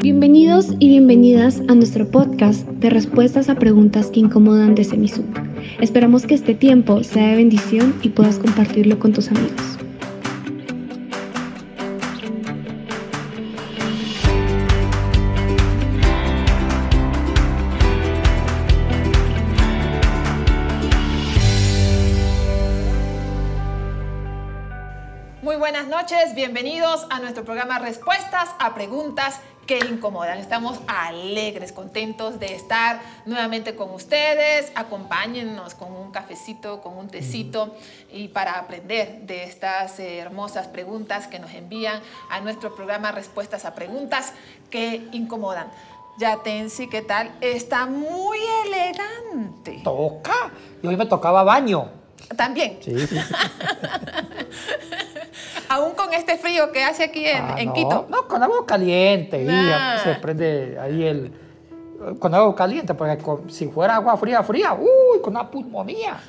Bienvenidos y bienvenidas a nuestro podcast de respuestas a preguntas que incomodan de Semisud. Esperamos que este tiempo sea de bendición y puedas compartirlo con tus amigos. Muy buenas noches, bienvenidos a nuestro programa Respuestas a Preguntas que Incomodan. Estamos alegres, contentos de estar nuevamente con ustedes. Acompáñennos con un cafecito, con un tecito y para aprender de estas hermosas preguntas que nos envían a nuestro programa Respuestas a Preguntas que Incomodan. Ya Tensi, ¿qué tal? Está muy elegante. Toca. Y hoy me tocaba baño. También. Sí. Aún con este frío que hace aquí en, Ah, en no, Quito. No, con agua caliente. Nah. se prende ahí el. Con agua caliente, porque con- si fuera agua fría, fría, uy, con una pulmonía.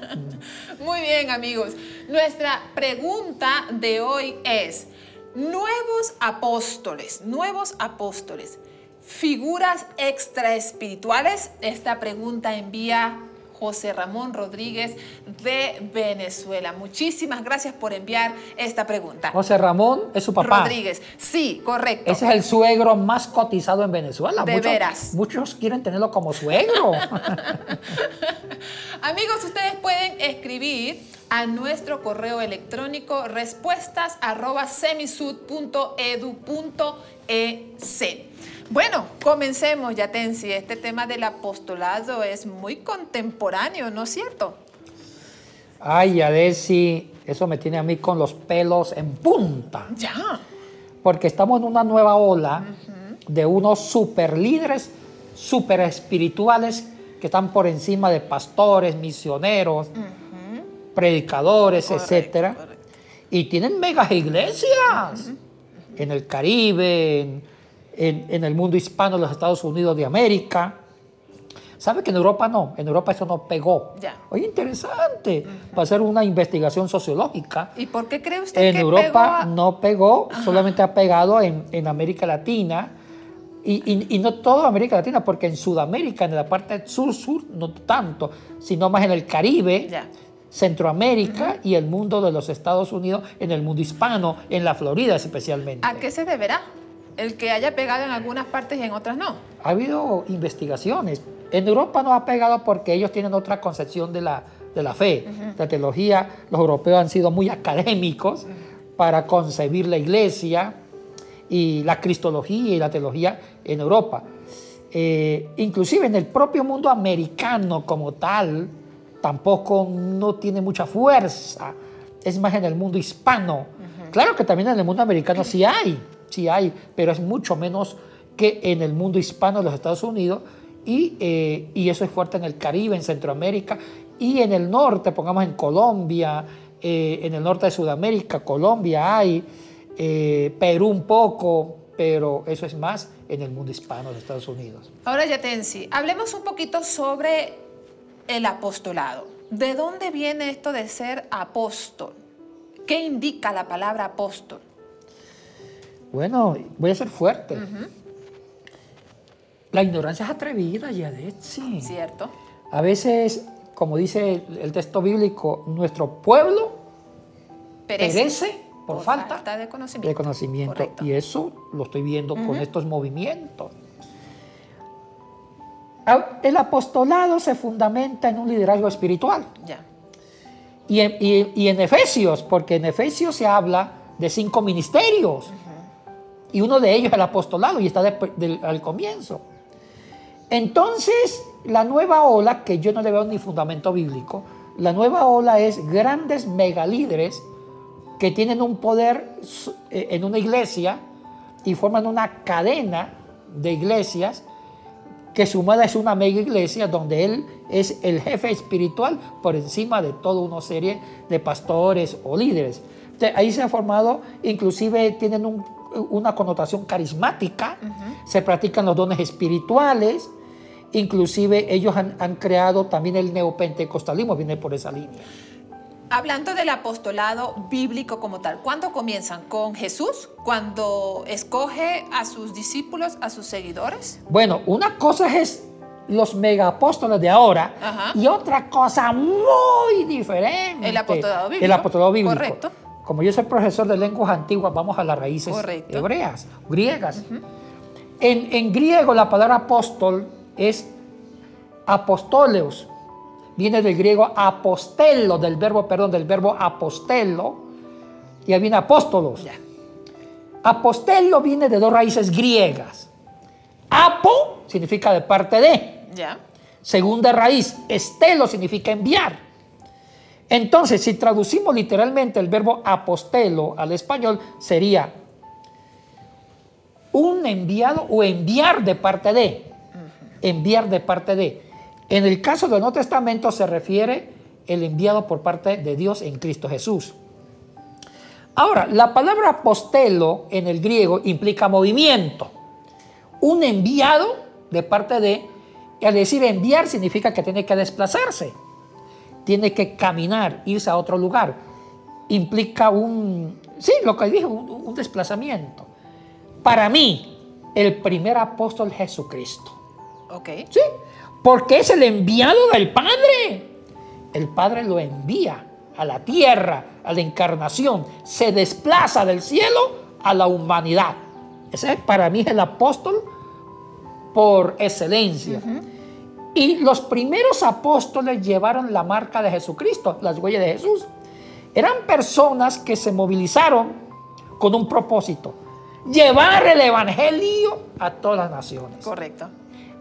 Muy bien, amigos. Nuestra pregunta de hoy es, nuevos apóstoles, nuevos apóstoles, figuras extraespirituales. Esta pregunta envía José Ramón Rodríguez de Venezuela. Muchísimas gracias por enviar esta pregunta. José Ramón es su papá. Rodríguez, sí, correcto. Ese es el suegro más cotizado en Venezuela. De muchos, veras. Muchos quieren tenerlo como suegro. Amigos, ustedes pueden escribir a nuestro correo electrónico respuestas arroba. Bueno, comencemos, Yatensi. Este tema del apostolado es muy contemporáneo, ¿no es cierto? Ay, Adesi, eso me tiene a mí con los pelos en punta. Ya. porque estamos en una nueva ola de unos super líderes, super espirituales que están por encima de pastores, misioneros, predicadores, Correcto, etcétera, correcto. y tienen megas iglesias en el Caribe, en, en- en el mundo hispano, en los Estados Unidos de América. ¿Sabe que en Europa no? En Europa eso no pegó. Ya. Oye, interesante. Para hacer una investigación sociológica. ¿Y por qué cree usted En que Europa pegó a- no pegó, solamente ha pegado en, en América Latina. Y, y- y no toda América Latina, porque en Sudamérica, en la parte sur-sur, no tanto, sino más en el Caribe, Ya. Centroamérica y el mundo de los Estados Unidos, en el mundo hispano, en la Florida especialmente. ¿A qué se deberá? El que haya pegado en algunas partes y en otras no. Ha habido investigaciones. En Europa no ha pegado porque ellos tienen otra concepción de la, de la fe. La teología, los europeos han sido muy académicos para concebir la iglesia y la cristología y la teología en Europa. Eh, inclusive en el propio mundo americano como tal, tampoco no tiene mucha fuerza. Es más en el mundo hispano. Claro que también en el mundo americano sí hay, sí hay, pero es mucho menos que en el mundo hispano de los Estados Unidos y, eh, y eso es fuerte en el Caribe, en Centroamérica y en el norte, pongamos en Colombia, eh, en el norte de Sudamérica, Colombia hay, eh, Perú un poco, pero eso es más en el mundo hispano de Estados Unidos. Ahora, Yatensi, hablemos un poquito sobre el apostolado. ¿De dónde viene esto de ser apóstol? ¿Qué indica la palabra apóstol? Bueno, voy a ser fuerte. La ignorancia es atrevida, Yadetsi. ¿Cierto? A veces, como dice el texto bíblico, nuestro pueblo perece, por, falta, de conocimiento. de conocimiento. Correcto. Y eso lo estoy viendo con estos movimientos. El apostolado se fundamenta en un liderazgo espiritual. Ya. Y en, y- y en Efesios, porque en Efesios se habla de cinco ministerios. Y uno de ellos es el apostolado y está al comienzo. Entonces, la nueva ola, que yo no le veo ni fundamento bíblico, la nueva ola es grandes megalíderes que tienen un poder eh, en una iglesia y forman una cadena de iglesias que sumada es una mega iglesia donde él es el jefe espiritual por encima de toda una serie de pastores o líderes. Ahí se ha formado, inclusive tienen un- una connotación carismática, se practican los dones espirituales, inclusive ellos han, han creado también el neopentecostalismo, viene por esa línea. Hablando del apostolado bíblico como tal, ¿cuándo comienzan? ¿Con Jesús? ¿Cuando escoge a sus discípulos, a sus seguidores? Bueno, una cosa es los megapóstoles de ahora Ajá. y otra cosa muy diferente. El apostolado bíblico. El apostolado bíblico. Correcto. Como yo soy profesor de lenguas antiguas, vamos a las raíces Correcto. hebreas, griegas. en, en griego la palabra apóstol es apostoleos. Viene del griego apostelo, del verbo, perdón, del verbo apostelo. Y ahí viene apóstolos. Apostelo viene de dos raíces griegas. Apo significa de parte de. Ya. Segunda raíz, estelo significa enviar. Entonces, si traducimos literalmente el verbo apostelo al español, sería un enviado o enviar de parte de. Enviar de parte de. En el caso del Nuevo Testamento se refiere el enviado por parte de Dios en Cristo Jesús. Ahora, la palabra apostelo en el griego implica movimiento. Un enviado de parte de, al decir enviar significa que tiene que desplazarse, tiene que caminar, irse a otro lugar. Implica un, sí, lo que dije, un, un desplazamiento. Para mí, el primer apóstol es Jesucristo. Ok. Sí, porque es el enviado del Padre. El Padre lo envía a la tierra, a la encarnación. Se desplaza del cielo a la humanidad. Ese para mí es el apóstol por excelencia. Y los primeros apóstoles llevaron la marca de Jesucristo, las huellas de Jesús. Eran personas que se movilizaron con un propósito, llevar el Evangelio a todas las naciones. Correcto.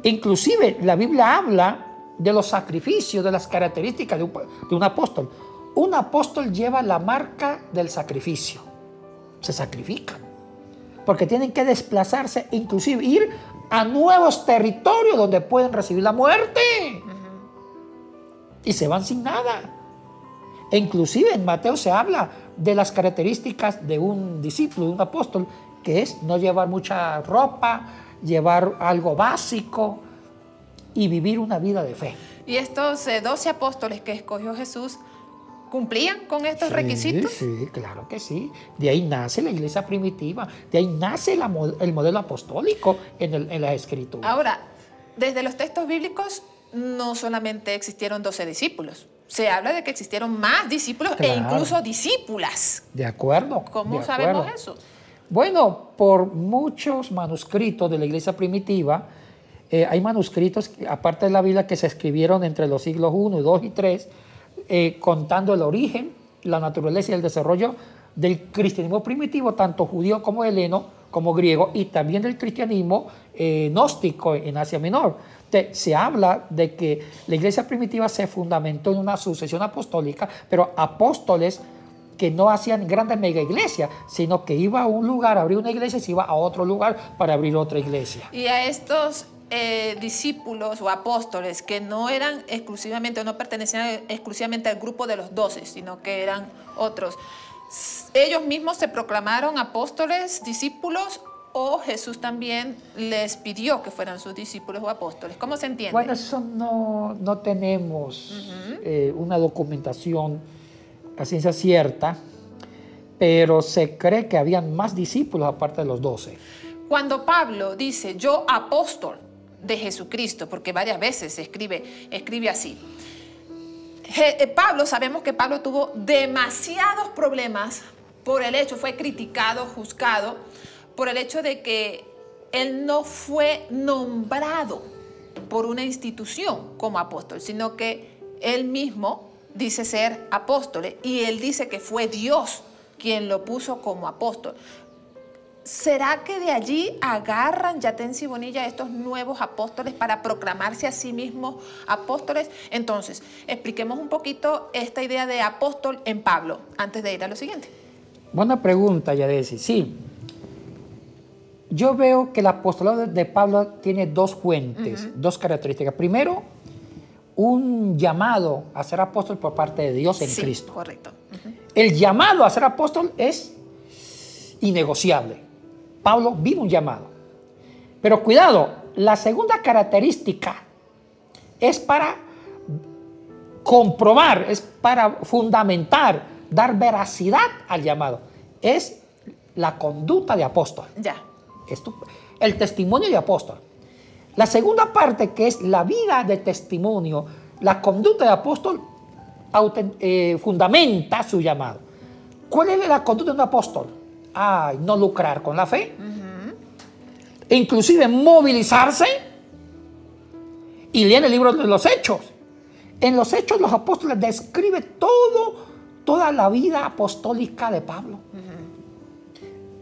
Inclusive la Biblia habla de los sacrificios, de las características de un, de un apóstol. Un apóstol lleva la marca del sacrificio. Se sacrifican. Porque tienen que desplazarse, inclusive ir a nuevos territorios donde pueden recibir la muerte. Y se van sin nada. E inclusive en Mateo se habla de las características de un discípulo, de un apóstol, que es no llevar mucha ropa, llevar algo básico y vivir una vida de fe. ¿Y estos eh, 12 apóstoles que escogió Jesús cumplían con estos Sí, requisitos? Sí, claro que sí. De ahí nace la iglesia primitiva, de ahí nace la el modelo apostólico en, el- en la escritura. Ahora, desde los textos bíblicos no solamente existieron 12 discípulos. Se habla de que existieron más discípulos e incluso discípulas. De acuerdo. ¿Cómo de sabemos acuerdo. eso? Bueno, por muchos manuscritos de la iglesia primitiva, eh, hay manuscritos, aparte de la Biblia, que se escribieron entre los siglos I, 2 y 3, eh, contando el origen, la naturaleza y el desarrollo del cristianismo primitivo, tanto judío como heleno, como griego, y también del cristianismo eh, gnóstico en Asia Menor. Se habla de que la iglesia primitiva se fundamentó en una sucesión apostólica, pero apóstoles que no hacían grandes mega iglesias, sino que iba a un lugar a abrir una iglesia y se iba a otro lugar para abrir otra iglesia. Y a estos eh, discípulos o apóstoles que no eran exclusivamente o no pertenecían exclusivamente al grupo de los doce, sino que eran otros, ellos mismos se proclamaron apóstoles, discípulos o Jesús también les pidió que fueran sus discípulos o apóstoles. ¿Cómo se entiende? Bueno, eso no, no tenemos eh, una documentación a ciencia cierta, pero se cree que habían más discípulos aparte de los doce. Cuando Pablo dice yo apóstol de Jesucristo, porque varias veces se escribe, escribe así. Eh, Pablo, sabemos que Pablo tuvo demasiados problemas por el hecho, fue criticado, juzgado, por el hecho de que él no fue nombrado por una institución como apóstol, sino que él mismo dice ser apóstol y él dice que fue Dios quien lo puso como apóstol. ¿Será que de allí agarran Yatensi Bonilla estos nuevos apóstoles para proclamarse a sí mismos apóstoles? Entonces, expliquemos un poquito esta idea de apóstol en Pablo antes de ir a lo siguiente. Buena pregunta, Yadesi. Sí. Yo veo que el apostolado de- Pablo tiene dos fuentes, dos características. Primero, un llamado a ser apóstol por parte de Dios en Sí, Cristo. Correcto. El llamado a ser apóstol es innegociable. Pablo vive un llamado. Pero cuidado, la segunda característica es para comprobar, es para fundamentar, dar veracidad al llamado. Es la conducta de apóstol. Ya. Esto, el testimonio de apóstol. La segunda parte, que es la vida de testimonio, la conducta de apóstol, eh, fundamenta su llamado. ¿Cuál es la conducta de un apóstol? Ay, no lucrar con la fe. Inclusive movilizarse. Y leen el libro de los Hechos. En los Hechos los apóstoles describe todo, toda la vida apostólica de Pablo.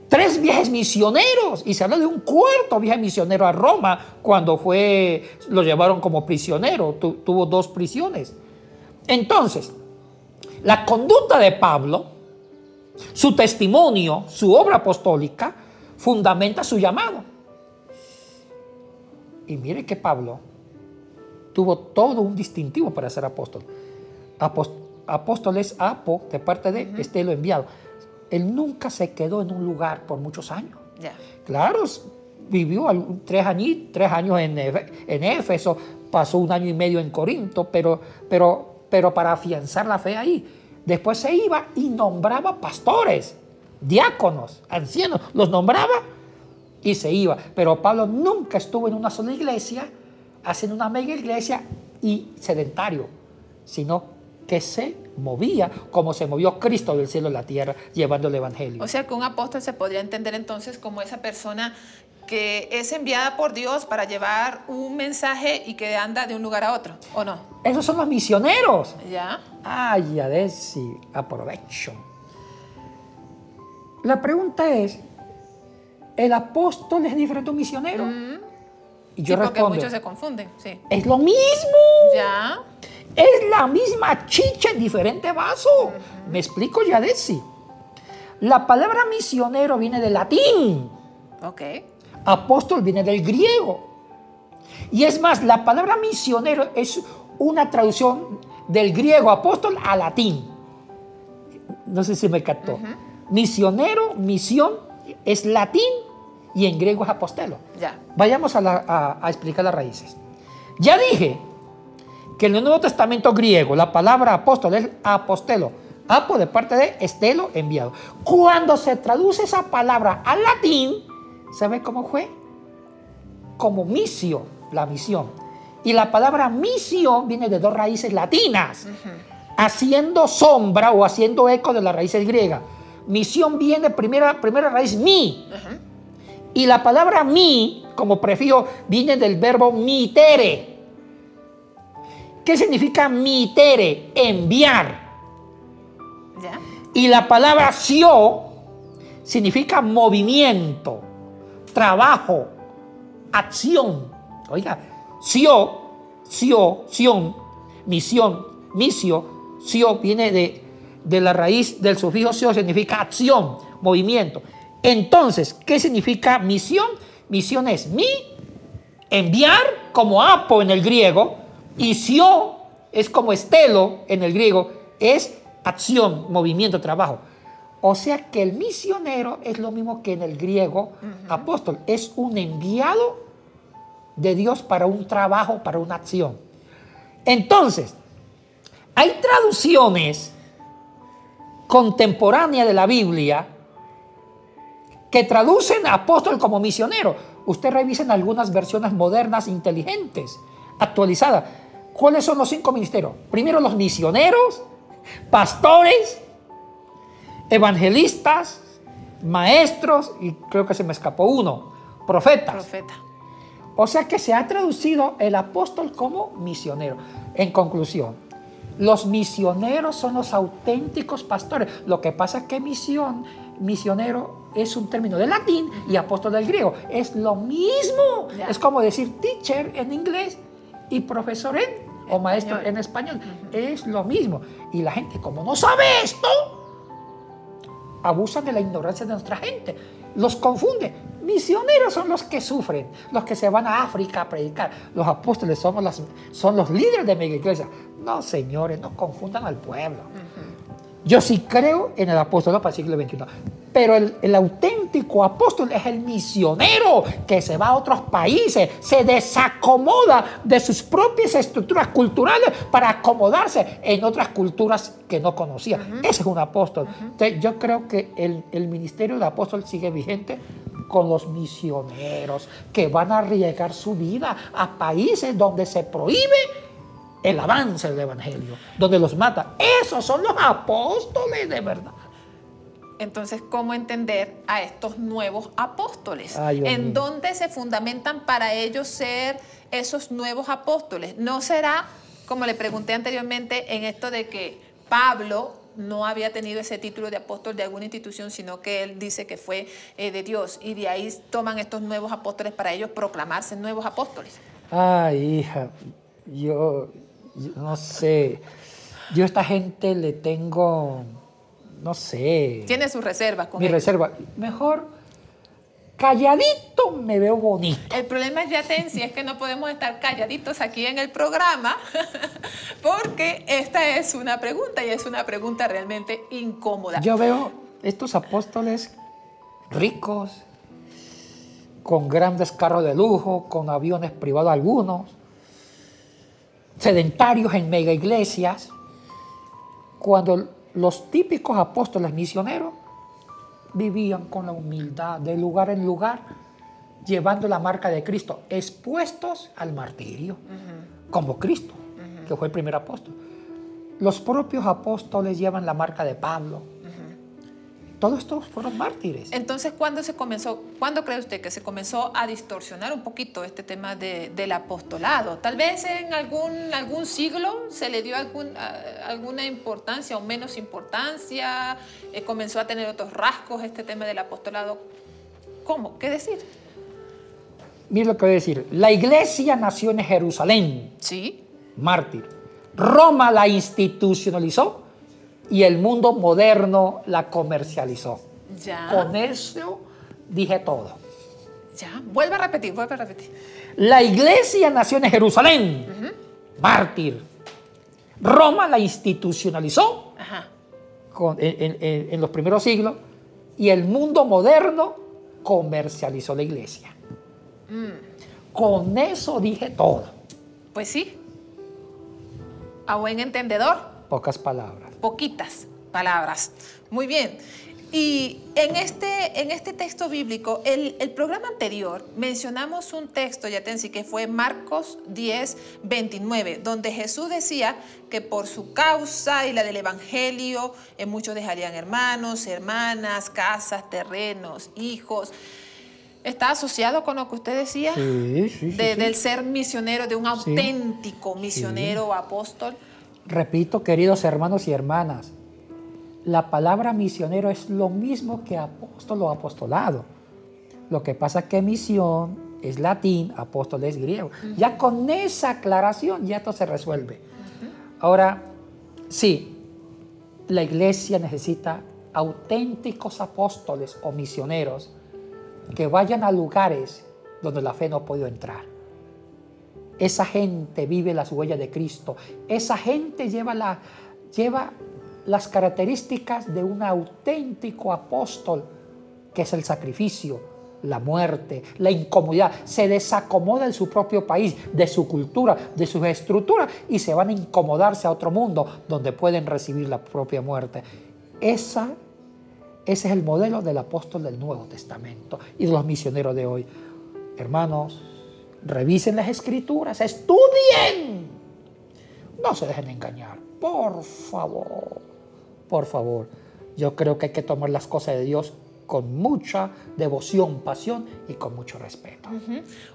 Tres viajes misioneros y se habla de un cuarto viaje misionero a Roma cuando fue, lo llevaron como prisionero, tuvo dos prisiones. Entonces, la conducta de Pablo, su testimonio, su obra apostólica, fundamenta su llamado. Y mire que Pablo tuvo todo un distintivo para ser apóstol. apóstol es apo de parte de Estelo enviado. Él nunca se quedó en un lugar por muchos años. Claro, vivió tres, años, tres años en, en Éfeso, pasó un año y medio en Corinto, pero, pero pero para afianzar la fe ahí. Después se iba y nombraba pastores, diáconos, ancianos, los nombraba y se iba. Pero Pablo nunca estuvo en una sola iglesia, haciendo una mega iglesia y sedentario, sino que se movía como se movió Cristo del cielo a la tierra llevando el Evangelio. O sea que un apóstol se podría entender entonces como esa persona que es enviada por Dios para llevar un mensaje y que anda de un lugar a otro, ¿o no? Esos son los misioneros. Ya. Ay, a si aprovecho. La pregunta es, ¿el apóstol es diferente a un misionero? Mm. Y yo sí, porque muchos se confunden, sí. Es lo mismo. Ya. Es la misma chicha en diferente vaso. Me explico, Yadesi. La palabra misionero viene del latín. Ok. Apóstol viene del griego. Y es más, la palabra misionero es una traducción del griego apóstol a latín. No sé si me captó. Misionero, misión, es latín y en griego es apostelo. Ya. Vayamos a, explicar las raíces. Ya dije que en el Nuevo Testamento griego la palabra apóstol es apostelo. Apo de parte de estelo, enviado. Cuando se traduce esa palabra al latín, ¿Sabe cómo fue? Como misio, la misión. Y la palabra misión viene de dos raíces latinas, haciendo sombra o haciendo eco de las raíces griegas. Misión viene primera, primera raíz mi. Y la palabra mi, como prefijo, viene del verbo mitere. ¿Qué significa mitere? Enviar. Y la palabra sio significa movimiento trabajo, acción. Oiga, sio, sio, sion, misión, misio, sio viene de, de la raíz del sufijo sio, significa acción, movimiento. Entonces, ¿qué significa misión? Misión es mi, enviar como apo en el griego, y sio es como estelo en el griego, es acción, movimiento, trabajo. O sea que el misionero es lo mismo que en el griego apóstol, es un enviado de Dios para un trabajo, para una acción. Entonces, hay traducciones contemporáneas de la Biblia que traducen a apóstol como misionero. Usted revisen algunas versiones modernas, inteligentes, actualizadas. ¿Cuáles son los cinco ministerios? Primero los misioneros, pastores, evangelistas, maestros y creo que se me escapó uno, profetas. Profeta. O sea que se ha traducido el apóstol como misionero. En conclusión, los misioneros son los auténticos pastores. Lo que pasa es que misión, misionero es un término de latín y apóstol del griego. Es lo mismo. Es como decir teacher en inglés y profesor en o maestro en español. Es lo mismo. Y la gente, como no sabe esto, abusan de la ignorancia de nuestra gente, los confunde. Misioneros son los que sufren, los que se van a África a predicar. Los apóstoles somos las, son los líderes de mi iglesia. No, señores, no confundan al pueblo. Yo sí creo en el apóstol para el siglo XXI. Pero el, el, auténtico apóstol es el misionero que se va a otros países, se desacomoda de sus propias estructuras culturales para acomodarse en otras culturas que no conocía. Ese es un apóstol. Entonces, yo creo que el, el ministerio del apóstol sigue vigente con los misioneros que van a arriesgar su vida a países donde se prohíbe el avance del Evangelio, donde los mata. Esos son los apóstoles de verdad. Entonces, ¿cómo entender a estos nuevos apóstoles? Ay, ¿En dónde se fundamentan para ellos ser esos nuevos apóstoles? ¿No será, como le pregunté anteriormente, en esto de que Pablo no había tenido ese título de apóstol de alguna institución, sino que él dice que fue eh, de Dios y de ahí toman estos nuevos apóstoles para ellos proclamarse nuevos apóstoles? Ay, hija, yo, yo no sé, yo a esta gente le tengo no sé. Tiene sus reservas con Mi reserva. Mejor calladito me veo bonito. El problema, Yatensi, es que no podemos estar calladitos aquí en el programa porque esta es una pregunta y es una pregunta realmente incómoda. Yo veo estos apóstoles ricos, con grandes carros de lujo, con aviones privados algunos, sedentarios en mega iglesias, cuando los típicos apóstoles misioneros vivían con la humildad de lugar en lugar, llevando la marca de Cristo, expuestos al martirio, como Cristo, que fue el primer apóstol. Los propios apóstoles llevan la marca de Pablo, todos estos fueron mártires. Entonces, ¿cuándo se comenzó, cuándo cree usted que se comenzó a distorsionar un poquito este tema del apostolado? Tal vez en algún, algún siglo se le dio algún, alguna importancia o menos importancia, eh, comenzó a tener otros rasgos este tema del apostolado. ¿Cómo? ¿Qué decir? Mira lo que voy a decir. La iglesia nació en Jerusalén. Sí. Mártir. Roma la institucionalizó y el mundo moderno la comercializó. Ya. Con eso dije todo. Ya, vuelve a repetir, vuelve a repetir. La iglesia nació en Jerusalén, mártir. Roma la institucionalizó en, los primeros siglos y el mundo moderno comercializó la iglesia. Mm. Con eso dije todo. Pues sí. A buen entendedor. Pocas palabras poquitas palabras. Muy bien. Y en este, en este texto bíblico, el, el, programa anterior mencionamos un texto, Yatensi, que fue Marcos 10, 29, donde Jesús decía que por su causa y la del Evangelio, en muchos dejarían hermanos, hermanas, casas, terrenos, hijos. ¿Está asociado con lo que usted decía? Sí, sí, sí, Del ser misionero, de un auténtico misionero o apóstol. Repito, queridos hermanos y hermanas, la palabra misionero es lo mismo que apóstol o apostolado. Lo que pasa es que misión es latín, apóstol es griego. Ya con esa aclaración ya esto se resuelve. Ahora, sí, la iglesia necesita auténticos apóstoles o misioneros que vayan a lugares donde la fe no ha podido entrar. Esa gente vive las huellas de Cristo. Esa gente lleva, lleva las características de un auténtico apóstol, que es el sacrificio, la muerte, la incomodidad. Se desacomoda en su propio país, de su cultura, de sus estructuras y se van a incomodarse a otro mundo donde pueden recibir la propia muerte. Esa, ese es el modelo del apóstol del Nuevo Testamento y de los misioneros de hoy. Hermanos, Revisen las escrituras, estudien. No se dejen engañar, por favor, por favor. Yo creo que hay que tomar las cosas de Dios con mucha devoción, pasión y con mucho respeto.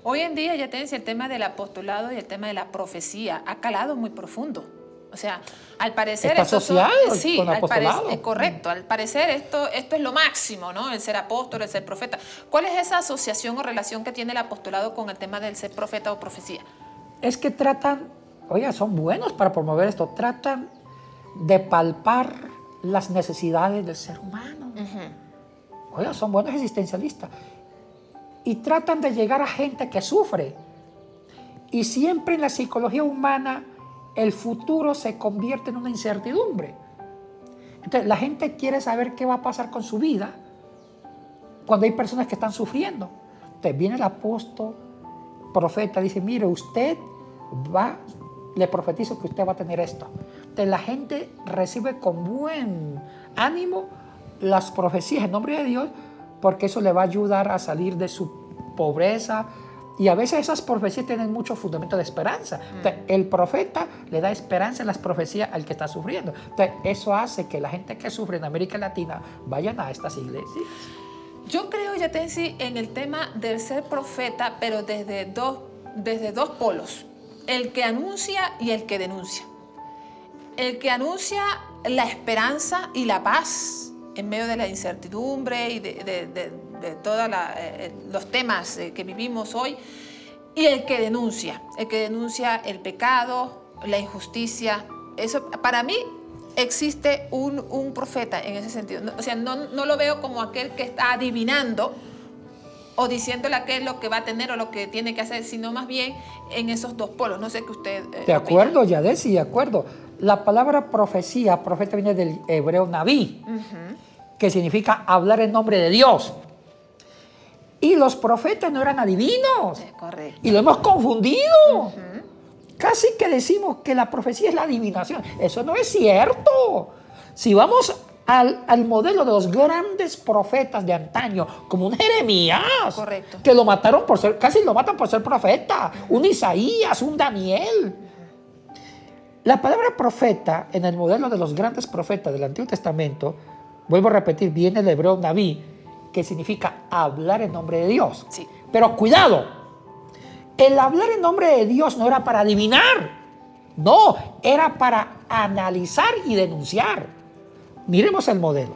Hoy en día ya tenés el tema del apostolado y el tema de la profecía ha calado muy profundo. O sea, al parecer Está sí, con. Al correcto, al parecer esto, esto es lo máximo, ¿no? El ser apóstol, el ser profeta. ¿Cuál es esa asociación o relación que tiene el apostolado con el tema del ser profeta o profecía? Es que tratan, oiga, son buenos para promover esto, tratan de palpar las necesidades del ser humano. Oiga, son buenos existencialistas. Y tratan de llegar a gente que sufre. Y siempre en la psicología humana el futuro se convierte en una incertidumbre. Entonces, la gente quiere saber qué va a pasar con su vida cuando hay personas que están sufriendo. Entonces viene el apóstol, profeta, dice, mire, usted va, le profetizo que usted va a tener esto. Entonces la gente recibe con buen ánimo las profecías en nombre de Dios, porque eso le va a ayudar a salir de su pobreza, y a veces esas profecías tienen mucho fundamento de esperanza. Entonces, el profeta le da esperanza en las profecías al que está sufriendo. Entonces, eso hace que la gente que sufre en América Latina vayan a estas iglesias. Yo creo, Yatensi, en el tema del ser profeta, pero desde dos, desde dos polos. El que anuncia y el que denuncia. El que anuncia la esperanza y la paz en medio de la incertidumbre y de, todos eh, los temas eh, que vivimos hoy. Y el que denuncia, el que denuncia el pecado, la injusticia. Eso para mí existe un, profeta en ese sentido. O sea, no, lo veo como aquel que está adivinando o diciéndole a qué es lo que va a tener o lo que tiene que hacer, sino más bien en esos dos polos. No sé qué usted... Eh, de acuerdo, Yadesi, de acuerdo. La palabra profecía, profeta viene del hebreo naví, que significa hablar en nombre de Dios. Y los profetas no eran adivinos. correcto. Y lo hemos confundido. Casi que decimos que la profecía es la adivinación. Eso no es cierto. Si vamos al, modelo de los grandes profetas de antaño, como un Jeremías, que lo mataron por ser, casi lo matan por ser profeta, un Isaías, un Daniel. La palabra profeta en el modelo de los grandes profetas del Antiguo Testamento, vuelvo a repetir, viene del hebreo Naví, que significa hablar en nombre de Dios. Sí. Pero cuidado, el hablar en nombre de Dios no era para adivinar, no, era para analizar y denunciar. Miremos el modelo.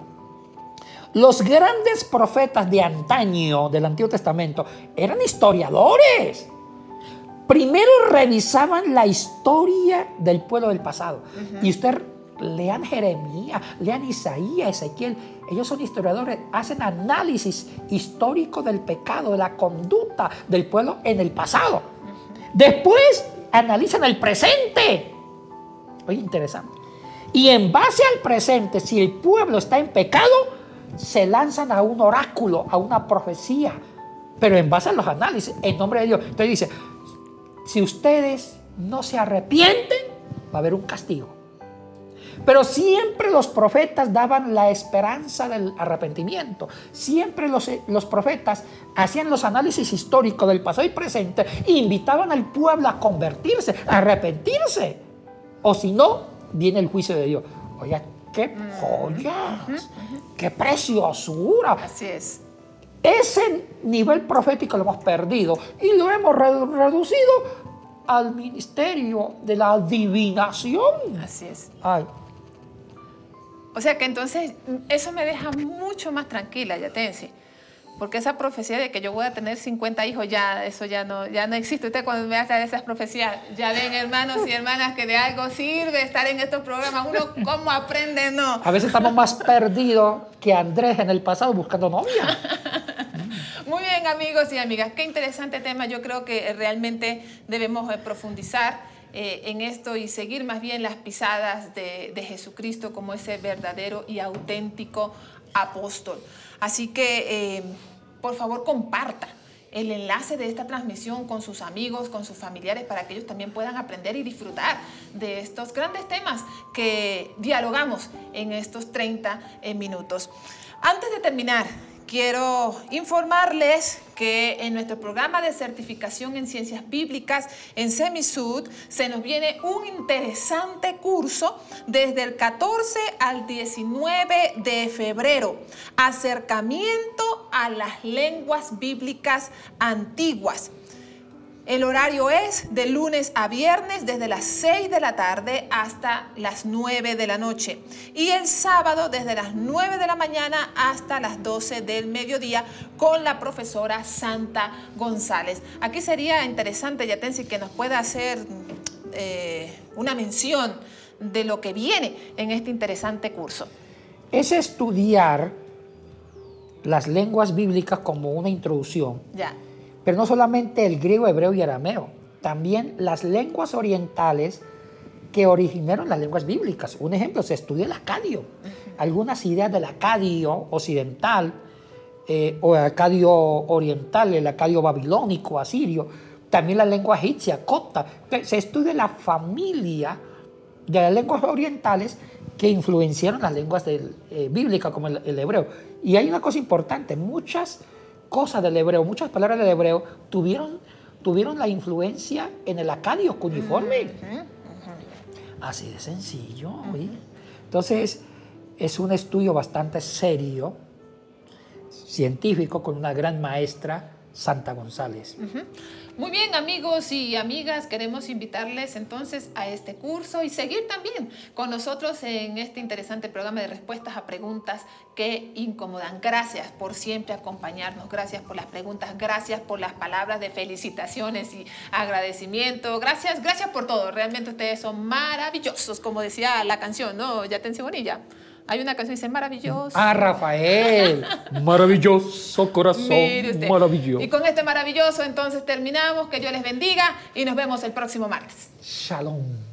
Los grandes profetas de antaño del Antiguo Testamento eran historiadores. Primero revisaban la historia del pueblo del pasado. Y usted lean Jeremías, lean Isaías, Ezequiel. Ellos son historiadores, hacen análisis histórico del pecado, de la conducta del pueblo en el pasado. Después analizan el presente. Oye, interesante. Y en base al presente, si el pueblo está en pecado, se lanzan a un oráculo, a una profecía. Pero en base a los análisis, en nombre de Dios. Entonces dice, si ustedes no se arrepienten, va a haber un castigo. Pero siempre los profetas daban la esperanza del arrepentimiento. Siempre los, los, profetas hacían los análisis históricos del pasado y presente e invitaban al pueblo a convertirse, a arrepentirse. O si no, viene el juicio de Dios. Oye, qué joyas, qué preciosura. Así es. Ese nivel profético lo hemos perdido y lo hemos reducido al ministerio de la adivinación. Así es. Ay, o sea que entonces eso me deja mucho más tranquila, Yatensi. Porque esa profecía de que yo voy a tener 50 hijos, ya eso ya no, ya no existe. Usted cuando me hace esas profecías, ya ven hermanos y hermanas que de algo sirve estar en estos programas. Uno cómo aprende, no. A veces estamos más perdidos que Andrés en el pasado buscando novia. Muy bien amigos y amigas, qué interesante tema. Yo creo que realmente debemos profundizar eh, en esto y seguir más bien las pisadas de, Jesucristo como ese verdadero y auténtico apóstol. Así que, eh, por favor, comparta el enlace de esta transmisión con sus amigos, con sus familiares, para que ellos también puedan aprender y disfrutar de estos grandes temas que dialogamos en estos 30 eh, minutos. Antes de terminar, quiero informarles que en nuestro programa de certificación en ciencias bíblicas en Semisud se nos viene un interesante curso desde el 14 al 19 de febrero, acercamiento a las lenguas bíblicas antiguas. El horario es de lunes a viernes desde las 6 de la tarde hasta las 9 de la noche y el sábado desde las 9 de la mañana hasta las 12 del mediodía con la profesora Santa González. Aquí sería interesante, Yatensi, que nos pueda hacer eh, una mención de lo que viene en este interesante curso. Es estudiar las lenguas bíblicas como una introducción. Ya pero no solamente el griego, hebreo y arameo, también las lenguas orientales que originaron las lenguas bíblicas. Un ejemplo, se estudia el acadio. Algunas ideas del acadio occidental eh, o el acadio oriental, el acadio babilónico, asirio, también la lengua egipcia, copta. Se estudia la familia de las lenguas orientales que influenciaron las lenguas eh, bíblicas como el, hebreo. Y hay una cosa importante, muchas cosas del hebreo, muchas palabras del hebreo tuvieron, tuvieron la influencia en el acadio cuneiforme. Así de sencillo. Entonces, es un estudio bastante serio, científico, con una gran maestra, Santa González. Muy bien, amigos y amigas, queremos invitarles entonces a este curso y seguir también con nosotros en este interesante programa de respuestas a preguntas que incomodan. Gracias por siempre acompañarnos, gracias por las preguntas, gracias por las palabras de felicitaciones y agradecimiento, gracias, gracias por todo. Realmente ustedes son maravillosos, como decía la canción, ¿no? Ya Bonilla. Hay una canción que dice maravilloso. Ah, Rafael. maravilloso corazón. Maravilloso. Y con este maravilloso entonces terminamos. Que Dios les bendiga y nos vemos el próximo martes. Shalom.